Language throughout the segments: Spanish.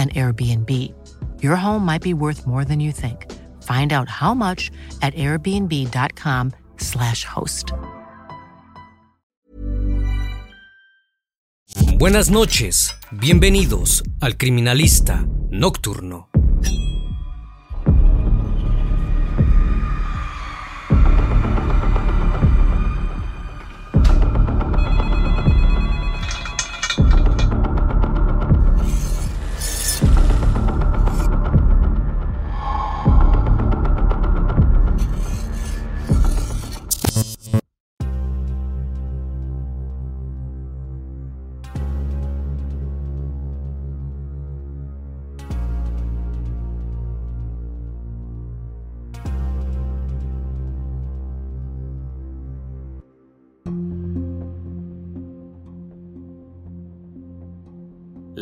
an Airbnb. Your home might be worth more than you think. Find out how much at airbnb.com/slash host. Buenas noches, bienvenidos al Criminalista Nocturno.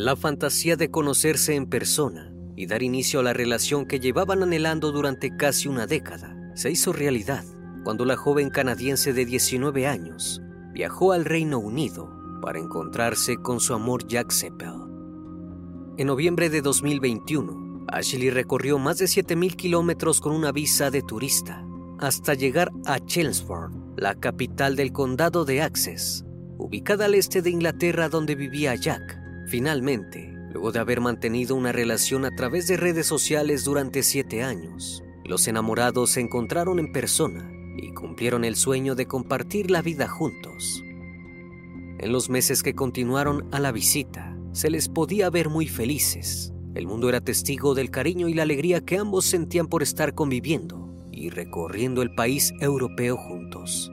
La fantasía de conocerse en persona y dar inicio a la relación que llevaban anhelando durante casi una década se hizo realidad cuando la joven canadiense de 19 años viajó al Reino Unido para encontrarse con su amor Jack Seppel. En noviembre de 2021, Ashley recorrió más de 7.000 kilómetros con una visa de turista hasta llegar a Chelmsford, la capital del condado de Access, ubicada al este de Inglaterra donde vivía Jack. Finalmente, luego de haber mantenido una relación a través de redes sociales durante siete años, los enamorados se encontraron en persona y cumplieron el sueño de compartir la vida juntos. En los meses que continuaron a la visita, se les podía ver muy felices. El mundo era testigo del cariño y la alegría que ambos sentían por estar conviviendo y recorriendo el país europeo juntos.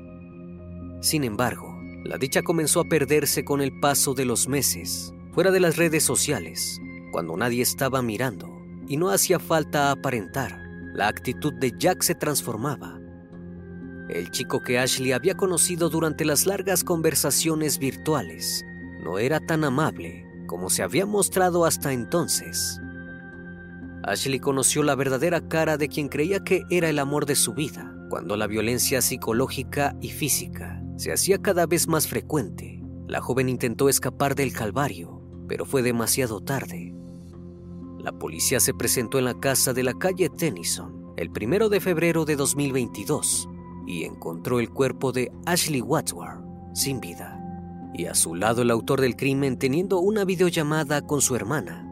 Sin embargo, la dicha comenzó a perderse con el paso de los meses fuera de las redes sociales, cuando nadie estaba mirando y no hacía falta aparentar, la actitud de Jack se transformaba. El chico que Ashley había conocido durante las largas conversaciones virtuales no era tan amable como se había mostrado hasta entonces. Ashley conoció la verdadera cara de quien creía que era el amor de su vida, cuando la violencia psicológica y física se hacía cada vez más frecuente. La joven intentó escapar del calvario pero fue demasiado tarde. La policía se presentó en la casa de la calle Tennyson el primero de febrero de 2022 y encontró el cuerpo de Ashley Wadsworth sin vida y a su lado el autor del crimen teniendo una videollamada con su hermana.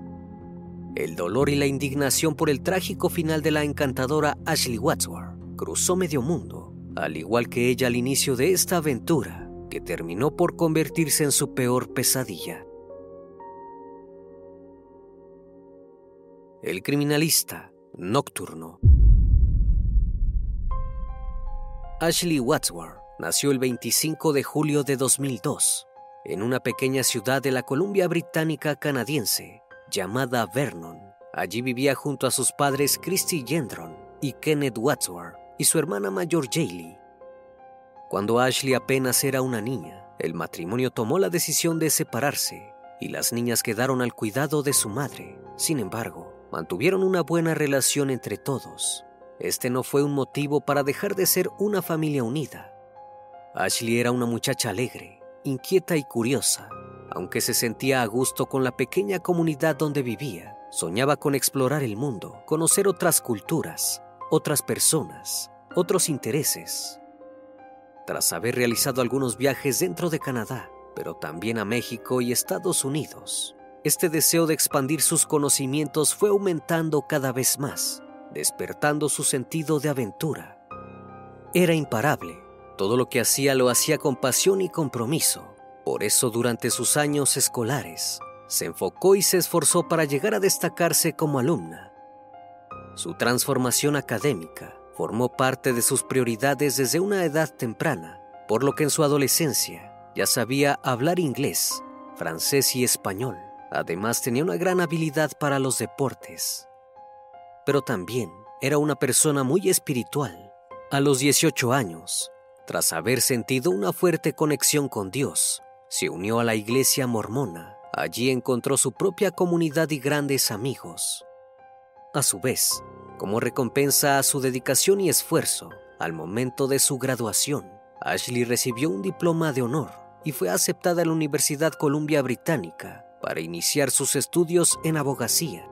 El dolor y la indignación por el trágico final de la encantadora Ashley Wadsworth cruzó medio mundo, al igual que ella al inicio de esta aventura que terminó por convertirse en su peor pesadilla. El criminalista nocturno. Ashley Wadsworth nació el 25 de julio de 2002 en una pequeña ciudad de la Columbia Británica canadiense llamada Vernon. Allí vivía junto a sus padres Christy Gendron y Kenneth Wadsworth y su hermana mayor Jaylee. Cuando Ashley apenas era una niña, el matrimonio tomó la decisión de separarse y las niñas quedaron al cuidado de su madre. Sin embargo, mantuvieron una buena relación entre todos. Este no fue un motivo para dejar de ser una familia unida. Ashley era una muchacha alegre, inquieta y curiosa. Aunque se sentía a gusto con la pequeña comunidad donde vivía, soñaba con explorar el mundo, conocer otras culturas, otras personas, otros intereses. Tras haber realizado algunos viajes dentro de Canadá, pero también a México y Estados Unidos, este deseo de expandir sus conocimientos fue aumentando cada vez más, despertando su sentido de aventura. Era imparable, todo lo que hacía lo hacía con pasión y compromiso. Por eso durante sus años escolares, se enfocó y se esforzó para llegar a destacarse como alumna. Su transformación académica formó parte de sus prioridades desde una edad temprana, por lo que en su adolescencia ya sabía hablar inglés, francés y español. Además tenía una gran habilidad para los deportes. Pero también era una persona muy espiritual. A los 18 años, tras haber sentido una fuerte conexión con Dios, se unió a la iglesia mormona. Allí encontró su propia comunidad y grandes amigos. A su vez, como recompensa a su dedicación y esfuerzo, al momento de su graduación, Ashley recibió un diploma de honor y fue aceptada en la Universidad Columbia Británica para iniciar sus estudios en abogacía.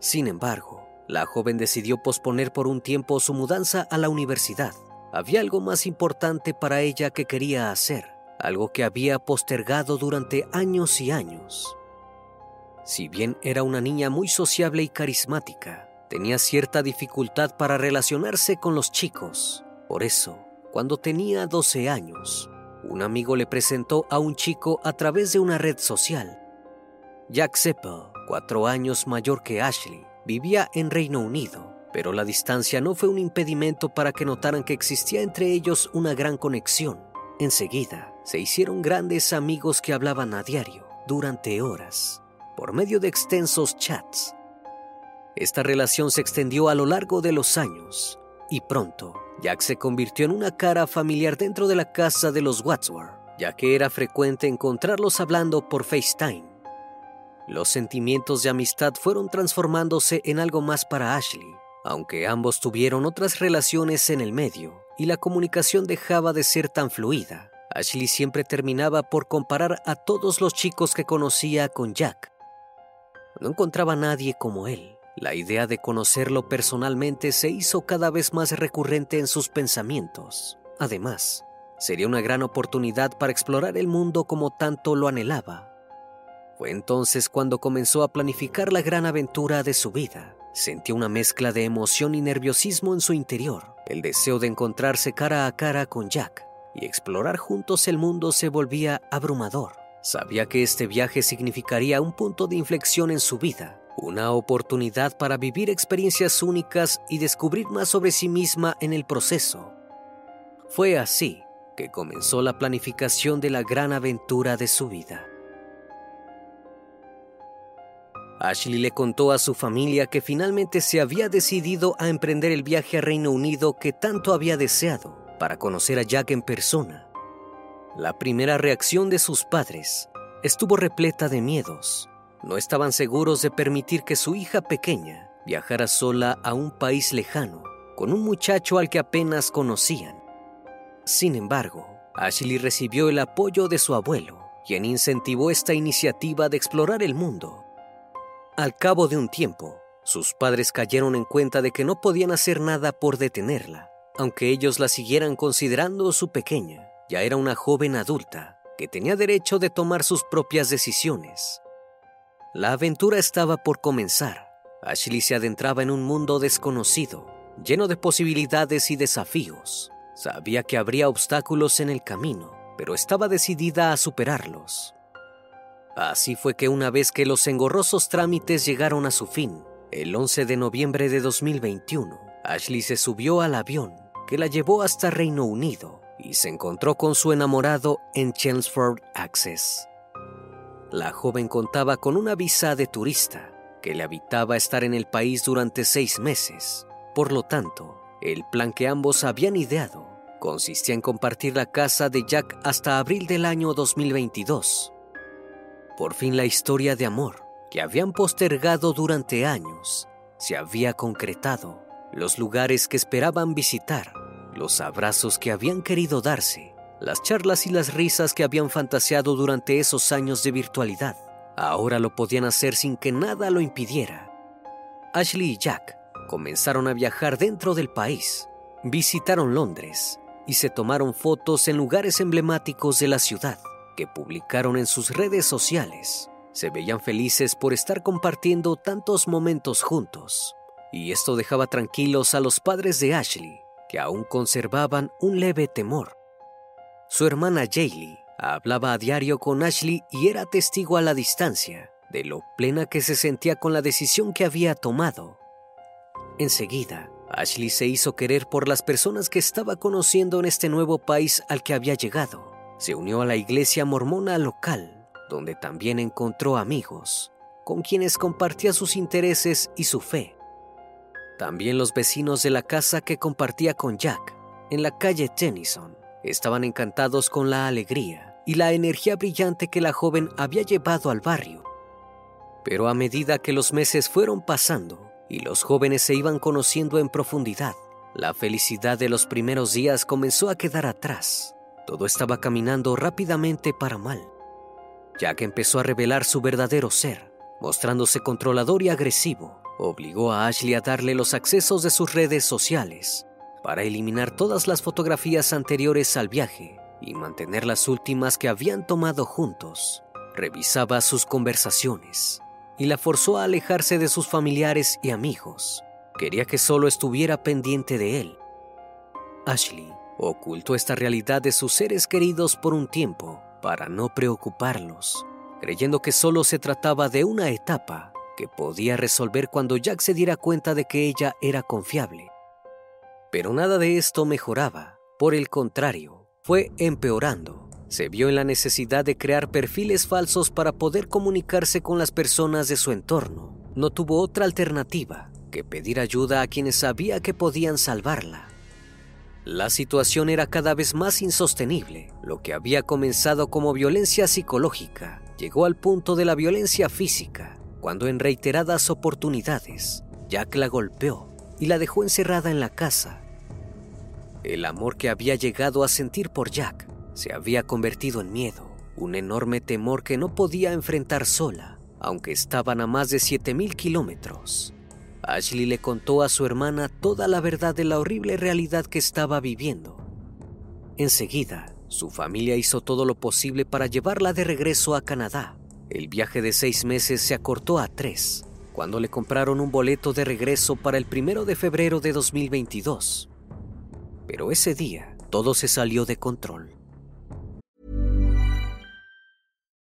Sin embargo, la joven decidió posponer por un tiempo su mudanza a la universidad. Había algo más importante para ella que quería hacer, algo que había postergado durante años y años. Si bien era una niña muy sociable y carismática, tenía cierta dificultad para relacionarse con los chicos. Por eso, cuando tenía 12 años, un amigo le presentó a un chico a través de una red social. Jack Seppel, cuatro años mayor que Ashley, vivía en Reino Unido, pero la distancia no fue un impedimento para que notaran que existía entre ellos una gran conexión. Enseguida, se hicieron grandes amigos que hablaban a diario, durante horas, por medio de extensos chats esta relación se extendió a lo largo de los años y pronto Jack se convirtió en una cara familiar dentro de la casa de los Wadsworth, ya que era frecuente encontrarlos hablando por FaceTime. Los sentimientos de amistad fueron transformándose en algo más para Ashley, aunque ambos tuvieron otras relaciones en el medio y la comunicación dejaba de ser tan fluida. Ashley siempre terminaba por comparar a todos los chicos que conocía con Jack. No encontraba a nadie como él la idea de conocerlo personalmente se hizo cada vez más recurrente en sus pensamientos. Además, sería una gran oportunidad para explorar el mundo como tanto lo anhelaba. Fue entonces cuando comenzó a planificar la gran aventura de su vida. Sentía una mezcla de emoción y nerviosismo en su interior. El deseo de encontrarse cara a cara con Jack y explorar juntos el mundo se volvía abrumador. Sabía que este viaje significaría un punto de inflexión en su vida una oportunidad para vivir experiencias únicas y descubrir más sobre sí misma en el proceso. Fue así que comenzó la planificación de la gran aventura de su vida. Ashley le contó a su familia que finalmente se había decidido a emprender el viaje a Reino Unido que tanto había deseado para conocer a Jack en persona. La primera reacción de sus padres estuvo repleta de miedos no estaban seguros de permitir que su hija pequeña viajara sola a un país lejano con un muchacho al que apenas conocían. Sin embargo, Ashley recibió el apoyo de su abuelo, quien incentivó esta iniciativa de explorar el mundo. Al cabo de un tiempo, sus padres cayeron en cuenta de que no podían hacer nada por detenerla, aunque ellos la siguieran considerando su pequeña. Ya era una joven adulta que tenía derecho de tomar sus propias decisiones. La aventura estaba por comenzar. Ashley se adentraba en un mundo desconocido, lleno de posibilidades y desafíos. Sabía que habría obstáculos en el camino, pero estaba decidida a superarlos. Así fue que una vez que los engorrosos trámites llegaron a su fin, el 11 de noviembre de 2021, Ashley se subió al avión que la llevó hasta Reino Unido y se encontró con su enamorado en Chelmsford Access. La joven contaba con una visa de turista que le habitaba estar en el país durante seis meses. Por lo tanto, el plan que ambos habían ideado consistía en compartir la casa de Jack hasta abril del año 2022. Por fin la historia de amor que habían postergado durante años se había concretado. Los lugares que esperaban visitar, los abrazos que habían querido darse, las charlas y las risas que habían fantaseado durante esos años de virtualidad, ahora lo podían hacer sin que nada lo impidiera. Ashley y Jack comenzaron a viajar dentro del país, visitaron Londres y se tomaron fotos en lugares emblemáticos de la ciudad que publicaron en sus redes sociales. Se veían felices por estar compartiendo tantos momentos juntos, y esto dejaba tranquilos a los padres de Ashley, que aún conservaban un leve temor. Su hermana Jaylee hablaba a diario con Ashley y era testigo a la distancia de lo plena que se sentía con la decisión que había tomado. Enseguida, Ashley se hizo querer por las personas que estaba conociendo en este nuevo país al que había llegado. Se unió a la iglesia mormona local, donde también encontró amigos, con quienes compartía sus intereses y su fe. También los vecinos de la casa que compartía con Jack, en la calle Tennyson, estaban encantados con la alegría y la energía brillante que la joven había llevado al barrio. Pero a medida que los meses fueron pasando, y los jóvenes se iban conociendo en profundidad. La felicidad de los primeros días comenzó a quedar atrás. Todo estaba caminando rápidamente para mal. Jack empezó a revelar su verdadero ser, mostrándose controlador y agresivo. Obligó a Ashley a darle los accesos de sus redes sociales para eliminar todas las fotografías anteriores al viaje y mantener las últimas que habían tomado juntos. Revisaba sus conversaciones, y la forzó a alejarse de sus familiares y amigos. Quería que solo estuviera pendiente de él. Ashley ocultó esta realidad de sus seres queridos por un tiempo para no preocuparlos, creyendo que solo se trataba de una etapa que podía resolver cuando Jack se diera cuenta de que ella era confiable. Pero nada de esto mejoraba, por el contrario, fue empeorando se vio en la necesidad de crear perfiles falsos para poder comunicarse con las personas de su entorno. No tuvo otra alternativa que pedir ayuda a quienes sabía que podían salvarla. La situación era cada vez más insostenible. Lo que había comenzado como violencia psicológica llegó al punto de la violencia física, cuando en reiteradas oportunidades Jack la golpeó y la dejó encerrada en la casa. El amor que había llegado a sentir por Jack se había convertido en miedo, un enorme temor que no podía enfrentar sola, aunque estaban a más de 7.000 kilómetros. Ashley le contó a su hermana toda la verdad de la horrible realidad que estaba viviendo. Enseguida, su familia hizo todo lo posible para llevarla de regreso a Canadá. El viaje de seis meses se acortó a tres, cuando le compraron un boleto de regreso para el primero de febrero de 2022. Pero ese día, todo se salió de control.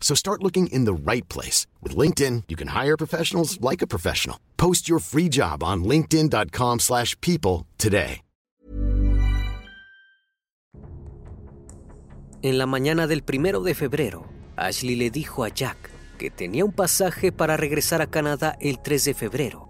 So start looking in the right place. With LinkedIn, you can hire professionals like a professional. Post your free job on linkedin.com slash people today. En la mañana del primero de febrero, Ashley le dijo a Jack que tenía un pasaje para regresar a Canadá el 3 de febrero.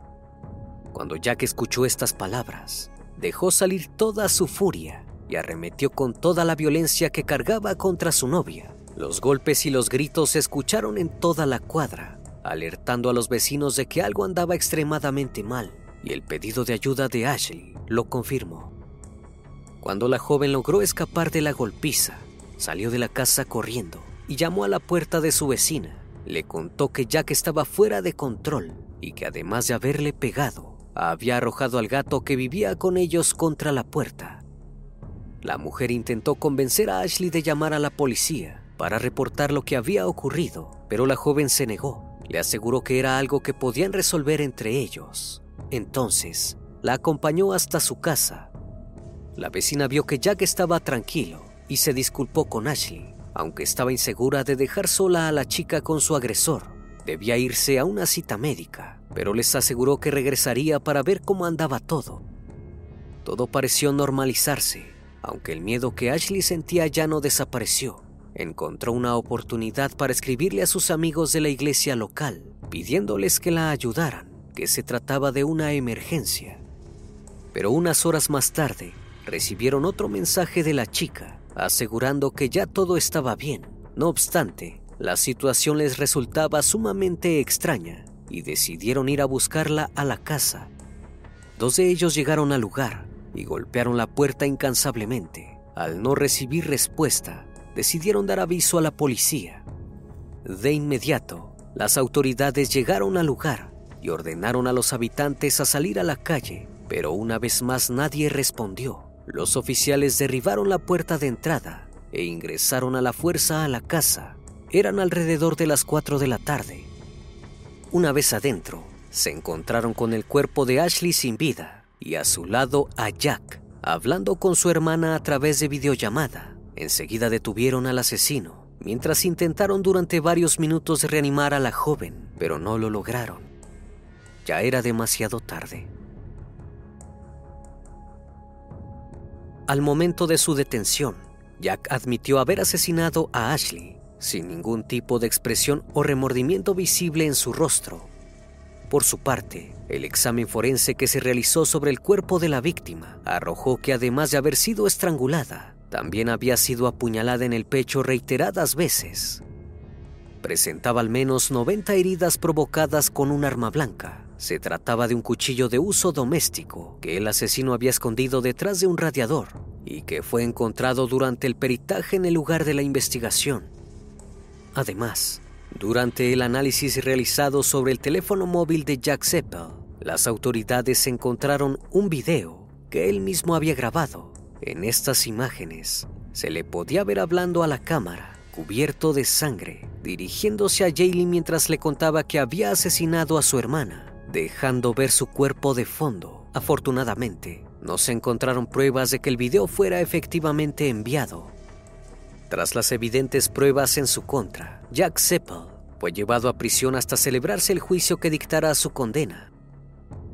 Cuando Jack escuchó estas palabras, dejó salir toda su furia y arremetió con toda la violencia que cargaba contra su novia. Los golpes y los gritos se escucharon en toda la cuadra, alertando a los vecinos de que algo andaba extremadamente mal, y el pedido de ayuda de Ashley lo confirmó. Cuando la joven logró escapar de la golpiza, salió de la casa corriendo y llamó a la puerta de su vecina. Le contó que Jack estaba fuera de control y que además de haberle pegado, había arrojado al gato que vivía con ellos contra la puerta. la mujer intentó convencer a Ashley de llamar a la policía para reportar lo que había ocurrido, pero la joven se negó. Le aseguró que era algo que podían resolver entre ellos. Entonces, la acompañó hasta su casa. La vecina vio que Jack estaba tranquilo y se disculpó con Ashley, aunque estaba insegura de dejar sola a la chica con su agresor. Debía irse a una cita médica, pero les aseguró que regresaría para ver cómo andaba todo. Todo pareció normalizarse, aunque el miedo que Ashley sentía ya no desapareció. Encontró una oportunidad para escribirle a sus amigos de la iglesia local, pidiéndoles que la ayudaran, que se trataba de una emergencia. Pero unas horas más tarde, recibieron otro mensaje de la chica, asegurando que ya todo estaba bien. No obstante, la situación les resultaba sumamente extraña y decidieron ir a buscarla a la casa. Dos de ellos llegaron al lugar y golpearon la puerta incansablemente. Al no recibir respuesta, decidieron dar aviso a la policía. De inmediato, las autoridades llegaron al lugar y ordenaron a los habitantes a salir a la calle, pero una vez más nadie respondió. Los oficiales derribaron la puerta de entrada e ingresaron a la fuerza a la casa. Eran alrededor de las 4 de la tarde. Una vez adentro, se encontraron con el cuerpo de Ashley sin vida y a su lado a Jack, hablando con su hermana a través de videollamada. Enseguida detuvieron al asesino, mientras intentaron durante varios minutos reanimar a la joven, pero no lo lograron. Ya era demasiado tarde. Al momento de su detención, Jack admitió haber asesinado a Ashley sin ningún tipo de expresión o remordimiento visible en su rostro. Por su parte, el examen forense que se realizó sobre el cuerpo de la víctima arrojó que además de haber sido estrangulada, también había sido apuñalada en el pecho reiteradas veces. Presentaba al menos 90 heridas provocadas con un arma blanca, se trataba de un cuchillo de uso doméstico que el asesino había escondido detrás de un radiador y que fue encontrado durante el peritaje en el lugar de la investigación. Además, durante el análisis realizado sobre el teléfono móvil de Jack Seppel, las autoridades encontraron un video que él mismo había grabado. En estas imágenes se le podía ver hablando a la cámara, cubierto de sangre, dirigiéndose a Jaylee mientras le contaba que había asesinado a su hermana dejando ver su cuerpo de fondo. Afortunadamente, no se encontraron pruebas de que el video fuera efectivamente enviado. Tras las evidentes pruebas en su contra, Jack Seppel fue llevado a prisión hasta celebrarse el juicio que dictara su condena.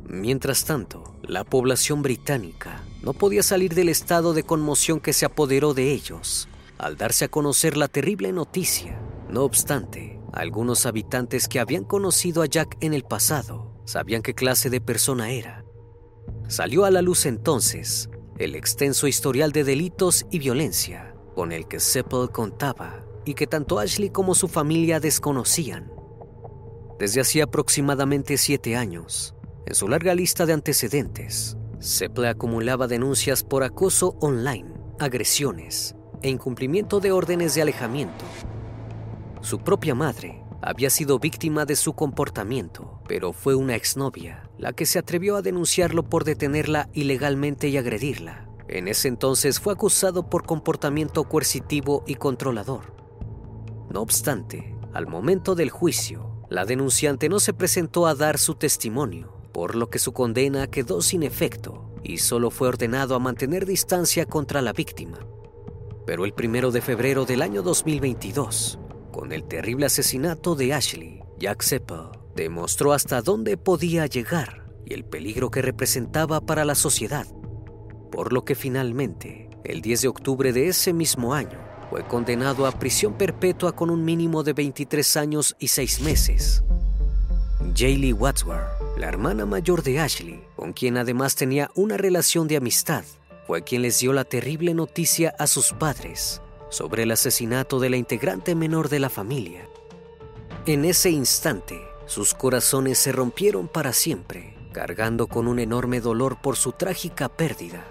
Mientras tanto, la población británica no podía salir del estado de conmoción que se apoderó de ellos al darse a conocer la terrible noticia. No obstante, algunos habitantes que habían conocido a Jack en el pasado sabían qué clase de persona era. Salió a la luz entonces el extenso historial de delitos y violencia con el que Seppel contaba y que tanto Ashley como su familia desconocían. Desde hacía aproximadamente siete años, en su larga lista de antecedentes, Seppel acumulaba denuncias por acoso online, agresiones e incumplimiento de órdenes de alejamiento. Su propia madre había sido víctima de su comportamiento, pero fue una exnovia la que se atrevió a denunciarlo por detenerla ilegalmente y agredirla. En ese entonces fue acusado por comportamiento coercitivo y controlador. No obstante, al momento del juicio, la denunciante no se presentó a dar su testimonio, por lo que su condena quedó sin efecto y solo fue ordenado a mantener distancia contra la víctima. Pero el primero de febrero del año 2022, con el terrible asesinato de Ashley, Jack Seppel demostró hasta dónde podía llegar y el peligro que representaba para la sociedad, por lo que finalmente, el 10 de octubre de ese mismo año, fue condenado a prisión perpetua con un mínimo de 23 años y 6 meses. Jaylee Wadsworth, la hermana mayor de Ashley, con quien además tenía una relación de amistad, fue quien les dio la terrible noticia a sus padres sobre el asesinato de la integrante menor de la familia. En ese instante, sus corazones se rompieron para siempre, cargando con un enorme dolor por su trágica pérdida.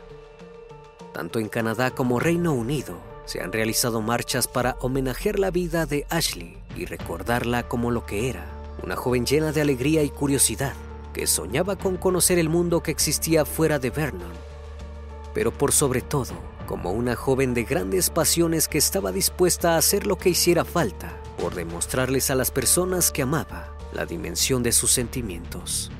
Tanto en Canadá como Reino Unido se han realizado marchas para homenajear la vida de Ashley y recordarla como lo que era, una joven llena de alegría y curiosidad, que soñaba con conocer el mundo que existía fuera de Vernon. Pero por sobre todo, como una joven de grandes pasiones que estaba dispuesta a hacer lo que hiciera falta por demostrarles a las personas que amaba la dimensión de sus sentimientos.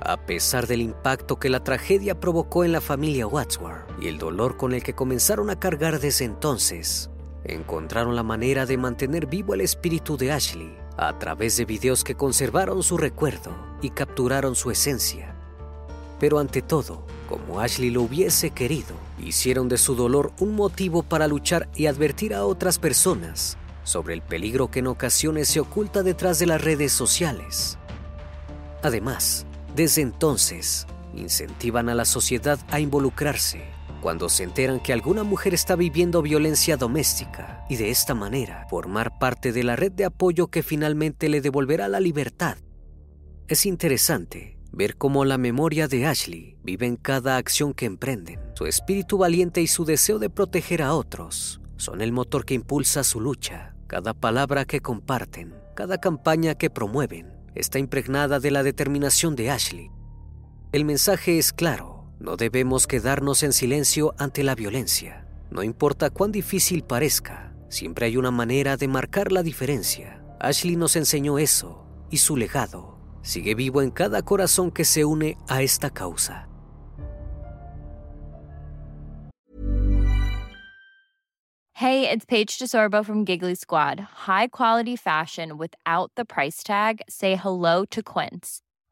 A pesar del impacto que la tragedia provocó en la familia Wadsworth y el dolor con el que comenzaron a cargar desde entonces, encontraron la manera de mantener vivo el espíritu de Ashley a través de videos que conservaron su recuerdo y capturaron su esencia. Pero ante todo, como Ashley lo hubiese querido, hicieron de su dolor un motivo para luchar y advertir a otras personas sobre el peligro que en ocasiones se oculta detrás de las redes sociales. Además, desde entonces, incentivan a la sociedad a involucrarse cuando se enteran que alguna mujer está viviendo violencia doméstica y de esta manera formar parte de la red de apoyo que finalmente le devolverá la libertad. Es interesante ver cómo la memoria de Ashley vive en cada acción que emprenden. Su espíritu valiente y su deseo de proteger a otros son el motor que impulsa su lucha. Cada palabra que comparten, cada campaña que promueven, está impregnada de la determinación de Ashley. El mensaje es claro, no debemos quedarnos en silencio ante la violencia. No importa cuán difícil parezca, siempre hay una manera de marcar la diferencia. Ashley nos enseñó eso y su legado sigue vivo en cada corazón que se une a esta causa. Hey, it's Paige DeSorbo from Giggly Squad. High quality fashion without the price tag. Say hello to Quince.